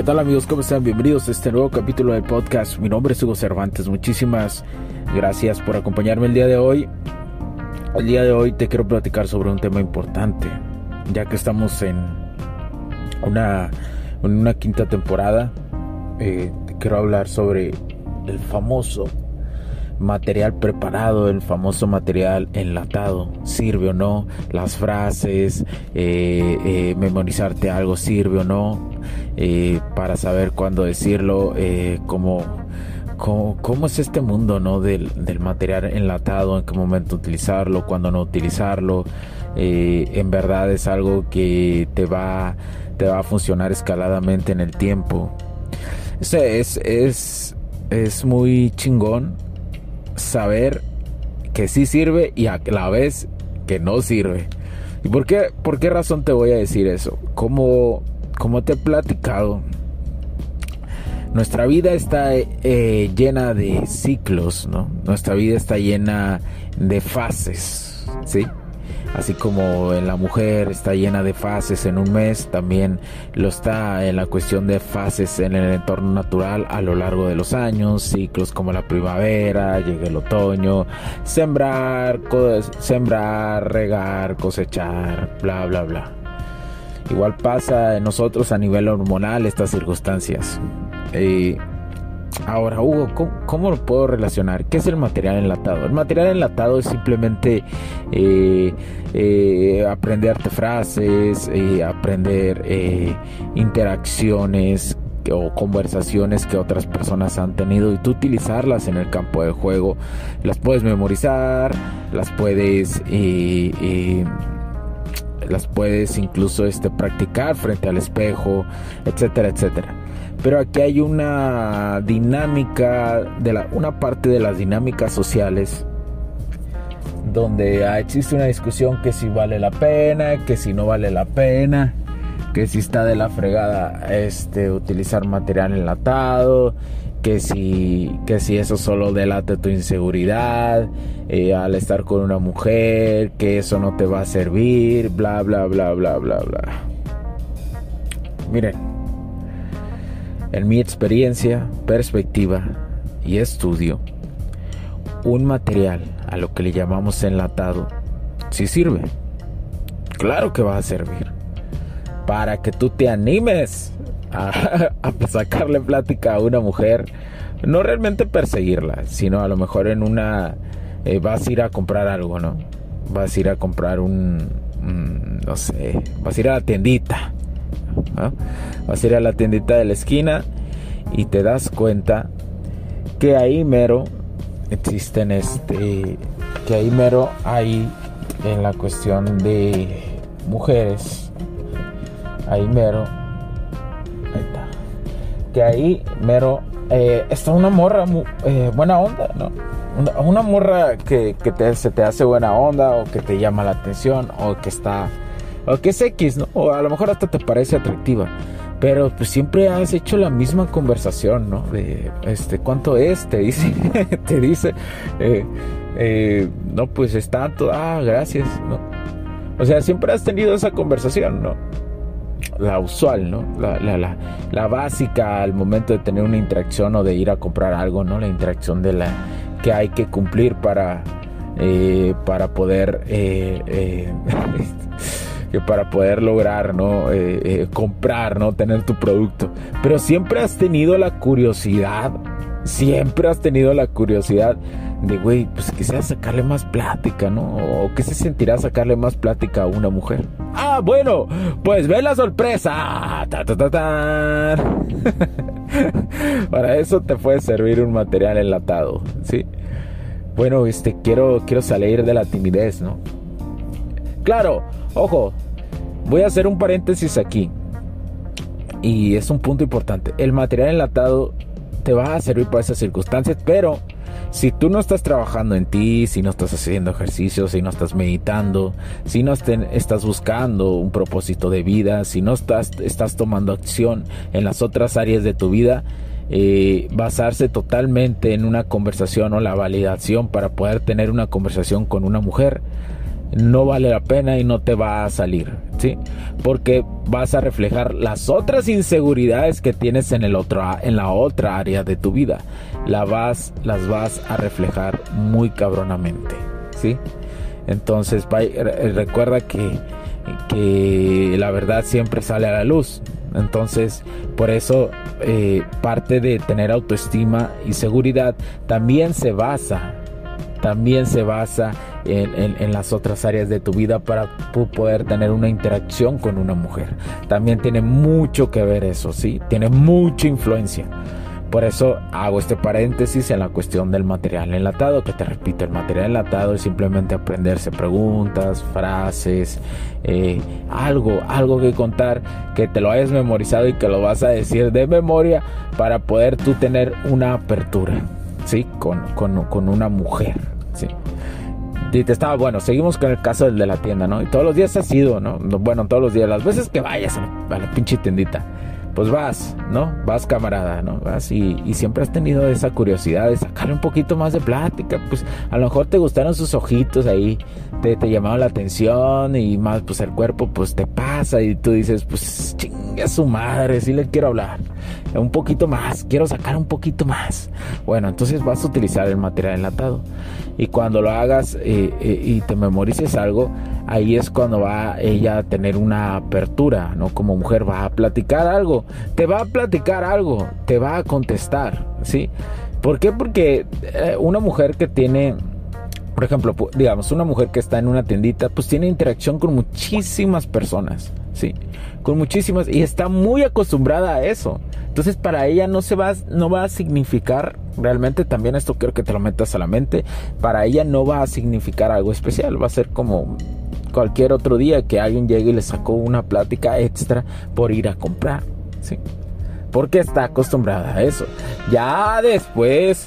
¿Qué tal amigos? ¿Cómo están? Bienvenidos a este nuevo capítulo del podcast. Mi nombre es Hugo Cervantes. Muchísimas gracias por acompañarme el día de hoy. El día de hoy te quiero platicar sobre un tema importante, ya que estamos en una, en una quinta temporada. Eh, te quiero hablar sobre el famoso material preparado, el famoso material enlatado, sirve o no, las frases, eh, eh, memorizarte algo sirve o no, eh, para saber cuándo decirlo, cómo, cómo, es este mundo ¿no? del, del, material enlatado, en qué momento utilizarlo, cuándo no utilizarlo, en verdad es algo que te va, te va a funcionar escaladamente en el tiempo. es, es, es muy chingón saber que sí sirve y a la vez que no sirve. ¿Y por qué, por qué razón te voy a decir eso? Como, como te he platicado, nuestra vida está eh, llena de ciclos, ¿no? Nuestra vida está llena de fases, ¿sí? Así como en la mujer está llena de fases en un mes, también lo está en la cuestión de fases en el entorno natural a lo largo de los años, ciclos como la primavera, llega el otoño, sembrar, sembrar, regar, cosechar, bla, bla, bla. Igual pasa en nosotros a nivel hormonal estas circunstancias. Y Ahora, Hugo, ¿cómo, lo puedo relacionar? ¿Qué es el material enlatado? El material enlatado es simplemente eh, eh, aprenderte frases, eh, aprender interacciones o conversaciones que otras personas han tenido y tú utilizarlas en el campo de juego. Las puedes memorizar, las puedes las puedes incluso este, practicar frente al espejo, etcétera, etcétera. Pero aquí hay una dinámica, de una parte de las dinámicas sociales donde existe una discusión que si vale la pena, que si no vale la pena, que si está de la fregada este utilizar material enlatado, que si que si eso solo delata tu inseguridad eh, al estar con una mujer, que eso no te va a servir, bla bla bla bla bla bla. Miren, en mi experiencia, perspectiva y estudio, un material a lo que le llamamos enlatado, si sirve. Claro que va a servir. Para que tú te animes a, sacarle plática a una mujer. No realmente perseguirla, sino a lo mejor en una... Eh, vas a ir a comprar algo, ¿no? Vas a ir a comprar un... no sé, vas a ir a la tiendita Vas a ir a la tiendita de la esquina y te das cuenta que ahí mero existen este que ahí mero hay en la cuestión de mujeres ahí mero ahí está, que ahí mero eh, está una morra eh, buena onda no una, morra que, se te hace buena onda o que te llama la atención o que está o que es X, ¿no? O a lo mejor hasta te parece atractiva. Pero pues siempre has hecho la misma conversación, ¿no? De, este, ¿cuánto es? Te dice, te dice, eh, eh, no, pues es tanto, ah, gracias, ¿no? O sea, siempre has tenido esa conversación, ¿no? La usual, ¿no? La, la, la, la básica al momento de tener una interacción o de ir a comprar algo, ¿no? La interacción de la que hay que cumplir para, eh, para poder que para poder lograr, ¿no? Eh, eh, comprar, ¿no? Tener tu producto. Pero siempre has tenido la curiosidad, siempre has tenido la curiosidad de, güey, pues quisiera sacarle más plática, ¿no? O que se sentirá sacarle más plática a una mujer. Ah, bueno, pues ve la sorpresa. Para eso te puede servir un material enlatado, ¿sí? Bueno, este, quiero, quiero salir de la timidez, ¿no? Claro, ojo, voy a hacer un paréntesis aquí. Y es un punto importante. El material enlatado te va a servir para esas circunstancias, pero si tú no estás trabajando en ti, si no estás haciendo ejercicio, si no estás meditando, si no estás buscando un propósito de vida, si no estás, estás tomando acción en las otras áreas de tu vida, eh, basarse totalmente en una conversación o la validación para poder tener una conversación con una mujer no vale la pena y no te va a salir, ¿sí? Porque vas a reflejar las otras inseguridades que tienes en el otro en la otra área de tu vida. La vas las vas a reflejar muy cabronamente, ¿sí? Entonces, recuerda que que la verdad siempre sale a la luz. Entonces, por eso eh, parte de tener autoestima y seguridad también se basa, también se basa en, las otras áreas de tu vida para poder tener una interacción con una mujer. También tiene mucho que ver eso, ¿sí? Tiene mucha influencia. Por eso hago este paréntesis en la cuestión del material enlatado, que te repito, el material enlatado es simplemente aprenderse preguntas, frases, eh, algo, algo que contar, que te lo hayas memorizado y que lo vas a decir de memoria para poder tú tener una apertura, ¿sí? Con, con una mujer. Y te estaba, bueno, seguimos con el caso del de la tienda, ¿no? Y todos los días has sido, ¿no? Bueno, todos los días, las veces que vayas a la, pinche tiendita, pues vas, ¿no? Vas camarada, ¿no? Vas y, siempre has tenido esa curiosidad de sacarle un poquito más de plática, pues a lo mejor te gustaron sus ojitos ahí, te, te llamaron la atención y más, pues el cuerpo, pues te pasa y tú dices, pues chingue a su madre, sí le quiero hablar un poquito más, quiero sacar un poquito más. Bueno, entonces vas a utilizar el material enlatado. Y cuando lo hagas eh, eh, y te memorices algo, ahí es cuando va ella a tener una apertura, ¿no? Como mujer va a platicar algo, te va a platicar algo, te va a contestar, ¿sí? ¿Por qué? Porque eh, una mujer que tiene por ejemplo, digamos, una mujer que está en una tiendita, pues tiene interacción con muchísimas personas, ¿sí? Con muchísimas, y está muy acostumbrada a eso. Entonces para ella no se va, no va a significar, realmente también esto quiero que te lo metas a la mente, para ella no va a significar algo especial, va a ser como cualquier otro día que alguien llegue y le sacó una plática extra por ir a comprar, ¿sí? Porque está acostumbrada a eso. Ya después,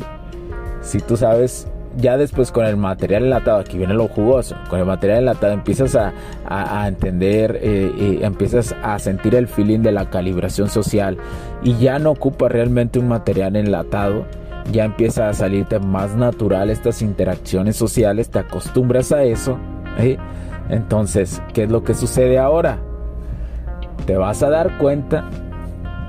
si tú sabes ya después con el material enlatado, aquí viene lo jugoso, con el material enlatado empiezas a, entender, eh, empiezas a sentir el feeling de la calibración social y ya no ocupa realmente un material enlatado, ya empieza a salirte más natural estas interacciones sociales, te acostumbras a eso. ¿eh? Entonces, ¿qué es lo que sucede ahora? Te vas a dar cuenta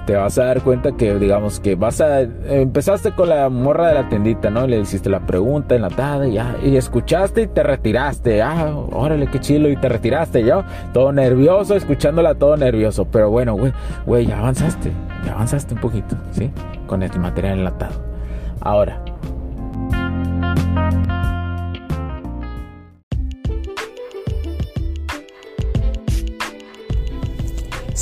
te vas a dar cuenta que digamos que vas a empezaste con la morra de la tendita, ¿no? Le hiciste la pregunta enlatada y ya y escuchaste y te retiraste. Ah, órale, qué chilo y te retiraste, yo todo nervioso, escuchándola todo nervioso, pero bueno, güey, güey, ya avanzaste, ya avanzaste un poquito, ¿sí? Con el material enlatado. Ahora,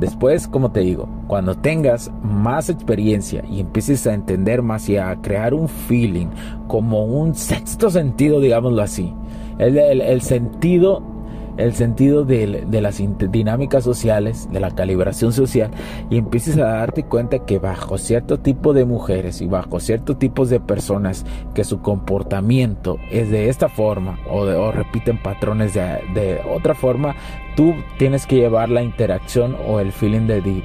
Después, como te digo, cuando tengas más experiencia y empieces a entender más y a crear un feeling, como un sexto sentido, digámoslo así, el, sentido el sentido de, las dinámicas sociales, de la calibración social, y empieces a darte cuenta que bajo cierto tipo de mujeres y bajo ciertos tipos de personas que su comportamiento es de esta forma o, repiten patrones de, otra forma, tú tienes que llevar la interacción o el feeling de,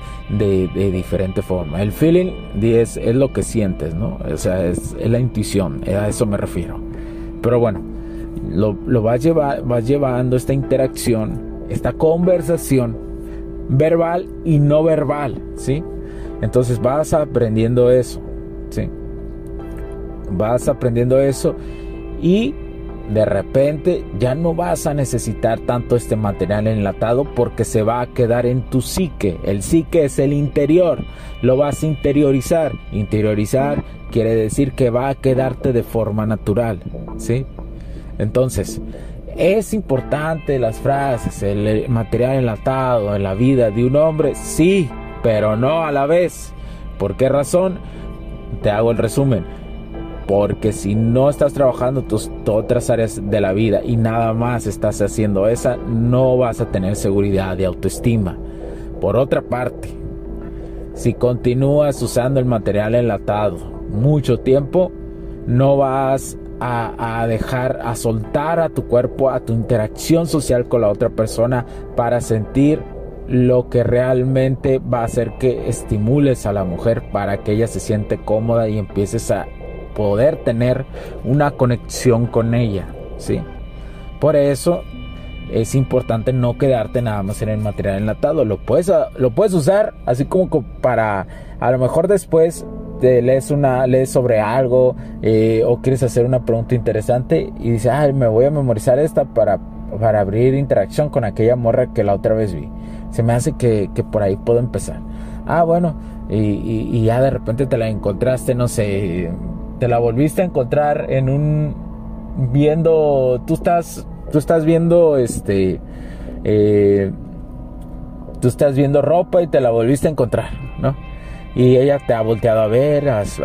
diferente forma. El feeling es, es, lo que sientes, ¿no? O sea, es, es la intuición, a eso me refiero. Pero bueno, lo, lo vas, vas llevando esta interacción, esta conversación verbal y no verbal, ¿sí? Entonces vas aprendiendo eso, ¿sí? Vas aprendiendo eso y de repente ya no vas a necesitar tanto este material enlatado porque se va a quedar en tu psique. El psique es el interior, lo vas a interiorizar. Interiorizar quiere decir que va a quedarte de forma natural, ¿sí? Entonces, ¿es importante las frases, el material enlatado en la vida de un hombre? Sí, pero no a la vez. ¿Por qué razón? Te hago el resumen. Porque si no estás trabajando tus otras áreas de la vida y nada más estás haciendo esa, no vas a tener seguridad y autoestima. Por otra parte, si continúas usando el material enlatado mucho tiempo, no vas a, dejar, a soltar a tu cuerpo, a tu interacción social con la otra persona para sentir lo que realmente va a hacer que estimules a la mujer para que ella se siente cómoda y empieces a poder tener una conexión con ella, ¿sí? Por eso es importante no quedarte nada más en el material enlatado, lo puedes, lo puedes usar así como para a lo mejor después te lees una lees sobre algo eh, o quieres hacer una pregunta interesante y dices, ay, me voy a memorizar esta para, para abrir interacción con aquella morra que la otra vez vi. Se me hace que, que por ahí puedo empezar. Ah, bueno, y, y, ya de repente te la encontraste, no sé, te la volviste a encontrar en un viendo, tú estás, tú estás viendo este, eh, tú estás viendo ropa y te la volviste a encontrar, ¿no? Y ella te ha volteado a ver, has,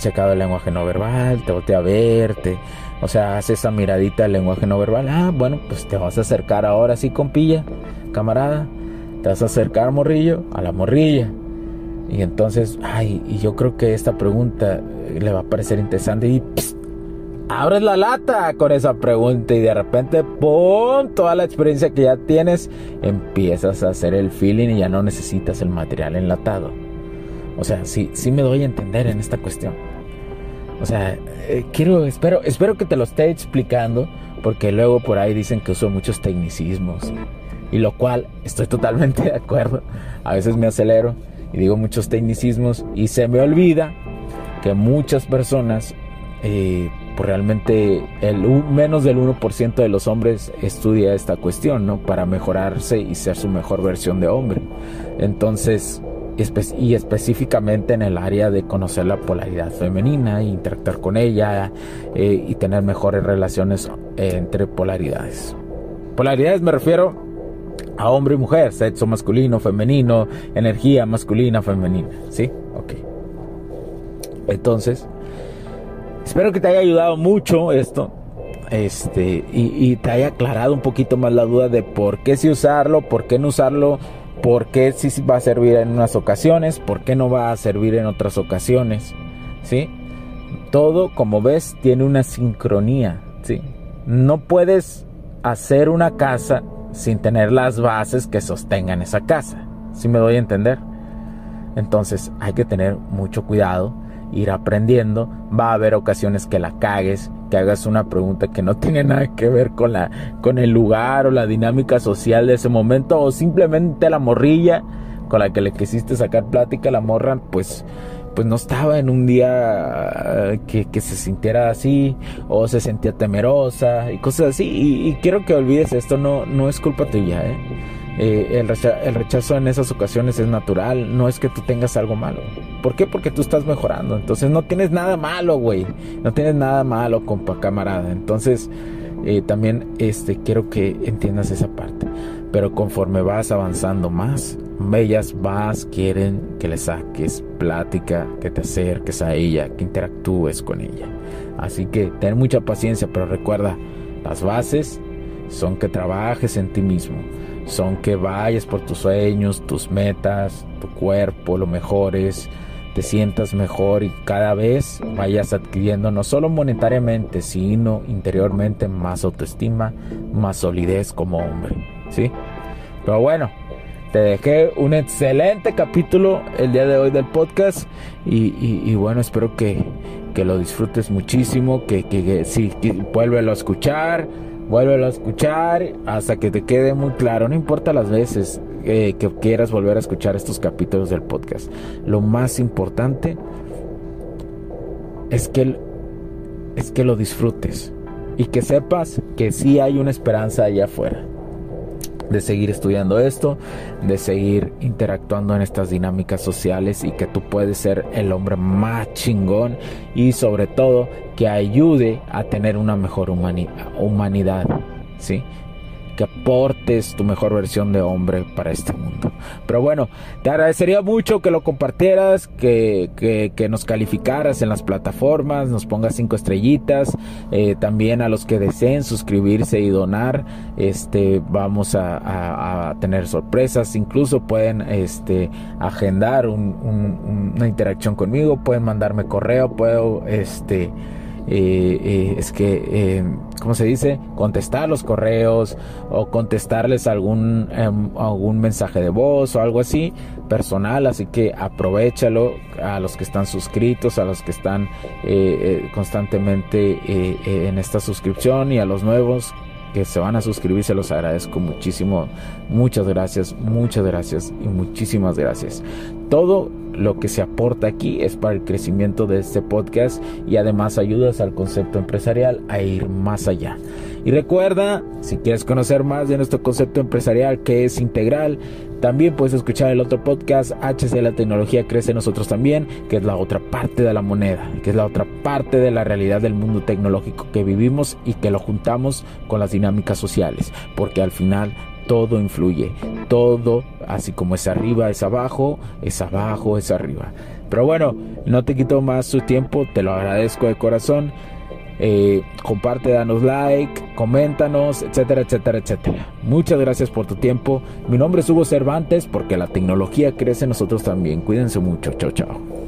checado el lenguaje no verbal, te voltea a verte, o sea, hace esa miradita del lenguaje no verbal. Ah, bueno, pues te vas a acercar ahora sí, compilla, camarada. Te vas a acercar, morrillo, a la morrilla. Y entonces, ay, y yo creo que esta pregunta le va a parecer interesante y abres la lata con esa pregunta y de repente, ¡pum! Toda la experiencia que ya tienes, empiezas a hacer el feeling y ya no necesitas el material enlatado. O sea, sí, sí me doy a entender en esta cuestión. O sea, eh, quiero, espero, espero que te lo esté explicando, porque luego por ahí dicen que uso muchos tecnicismos, y lo cual estoy totalmente de acuerdo. A veces me acelero y digo muchos tecnicismos y se me olvida que muchas personas, eh, pues realmente el menos del 1% de los hombres estudia esta cuestión, ¿no? Para mejorarse y ser su mejor versión de hombre. Entonces, y específicamente en el área de conocer la polaridad femenina, interactuar con ella eh, y tener mejores relaciones entre polaridades. Polaridades me refiero a hombre y mujer, sexo masculino, femenino, energía masculina, femenina, ¿sí? Ok. Entonces, espero que te haya ayudado mucho esto. Este, y, y te haya aclarado un poquito más la duda de por qué sí usarlo, por qué no usarlo por qué sí va a servir en unas ocasiones, por qué no va a servir en otras ocasiones, ¿sí? Todo, como ves, tiene una sincronía, ¿sí? No puedes hacer una casa sin tener las bases que sostengan esa casa, ¿sí me doy a entender? Entonces hay que tener mucho cuidado, ir aprendiendo, va a haber ocasiones que la cagues, que hagas una pregunta que no tiene nada que ver con la con el lugar o la dinámica social de ese momento o simplemente la morrilla con la que le quisiste sacar plática la morra pues pues no estaba en un día eh, que, se sintiera así o se sentía temerosa y cosas así y, y quiero que olvides esto no no es culpa tuya ¿eh? Eh, el, rechazo, en esas ocasiones es natural, no es que tú tengas algo malo. ¿Por qué? Porque tú estás mejorando. Entonces no tienes nada malo, güey. No tienes nada malo, compa camarada. Entonces eh, también este, quiero que entiendas esa parte. Pero conforme vas avanzando más, ellas más quieren que le saques plática, que te acerques a ella, que interactúes con ella. Así que ten mucha paciencia, pero recuerda, las bases son que trabajes en ti mismo, son que vayas por tus sueños, tus metas, tu cuerpo, lo mejores, te sientas mejor y cada vez vayas adquiriendo no solo monetariamente, sino interiormente más autoestima, más solidez como hombre, ¿sí? Pero bueno, te dejé un excelente capítulo el día de hoy del podcast y, bueno, espero que, lo disfrutes muchísimo, que, que, sí, vuélvelo a escuchar, vuélvelo a escuchar hasta que te quede muy claro, no importa las veces que quieras volver a escuchar estos capítulos del podcast. Lo más importante es que, es que lo disfrutes y que sepas que sí hay una esperanza allá afuera de seguir estudiando esto, de seguir interactuando en estas dinámicas sociales y que tú puedes ser el hombre más chingón y sobre todo que ayude a tener una mejor humanidad, ¿sí? Que aportes tu mejor versión de hombre para este mundo. Pero bueno, te agradecería mucho que lo compartieras, que, que, nos calificaras en las plataformas, nos pongas cinco estrellitas. Eh, también a los que deseen suscribirse y donar, este, vamos a, tener sorpresas. Incluso pueden este, agendar una interacción conmigo, pueden mandarme correo, puedo este, eh, eh, es que, eh, ¿cómo se dice? Contestar los correos o contestarles algún, em, algún mensaje de voz o algo así personal. Así que aprovechalo a los que están suscritos, a los que están constantemente en esta suscripción y a los nuevos que se van a suscribir, se los agradezco muchísimo. Muchas gracias, muchas gracias y muchísimas gracias. Todo lo que se aporta aquí es para el crecimiento de este podcast y además ayudas al concepto empresarial a ir más allá. Y recuerda, si quieres conocer más de nuestro concepto empresarial que es integral, también puedes escuchar el otro podcast, HC La Tecnología Crece Nosotros también, que es la otra parte de la moneda, que es la otra parte de la realidad del mundo tecnológico que vivimos y que lo juntamos con las dinámicas sociales, porque al final todo influye, todo, así como es arriba, es abajo, es abajo, es arriba. Pero bueno, no te quito más tu tiempo, te lo agradezco de corazón. Eh, comparte, danos like, coméntanos, etcétera, etcétera, etcétera. Muchas gracias por tu tiempo. Mi nombre es Hugo Cervantes porque la tecnología crece en nosotros también. Cuídense mucho. Chao, chao.